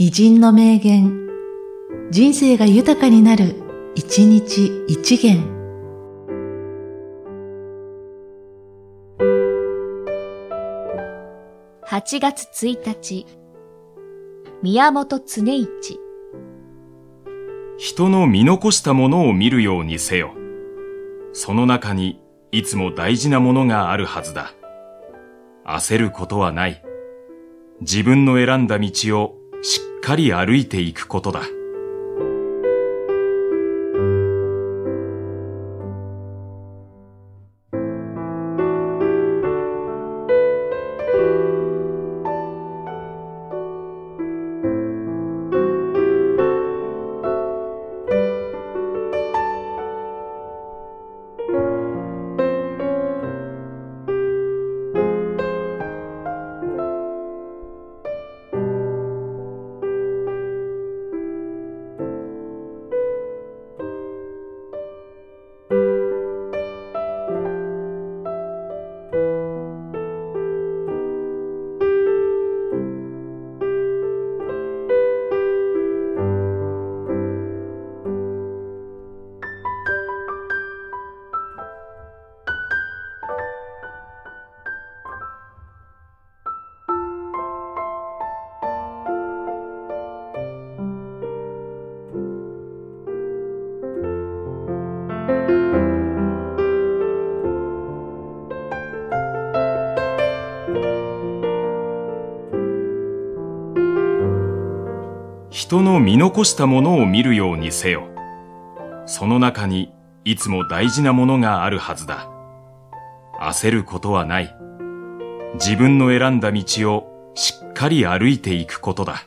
偉人の名言、人生が豊かになる、一日一元。8月1日、宮本常一。人の見残したものを見るようにせよ。その中にいつも大事なものがあるはずだ。焦ることはない。自分の選んだ道をかり歩いていくことだ。人の見残したものを見るようにせよ。その中にいつも大事なものがあるはずだ。焦ることはない。自分の選んだ道をしっかり歩いていくことだ。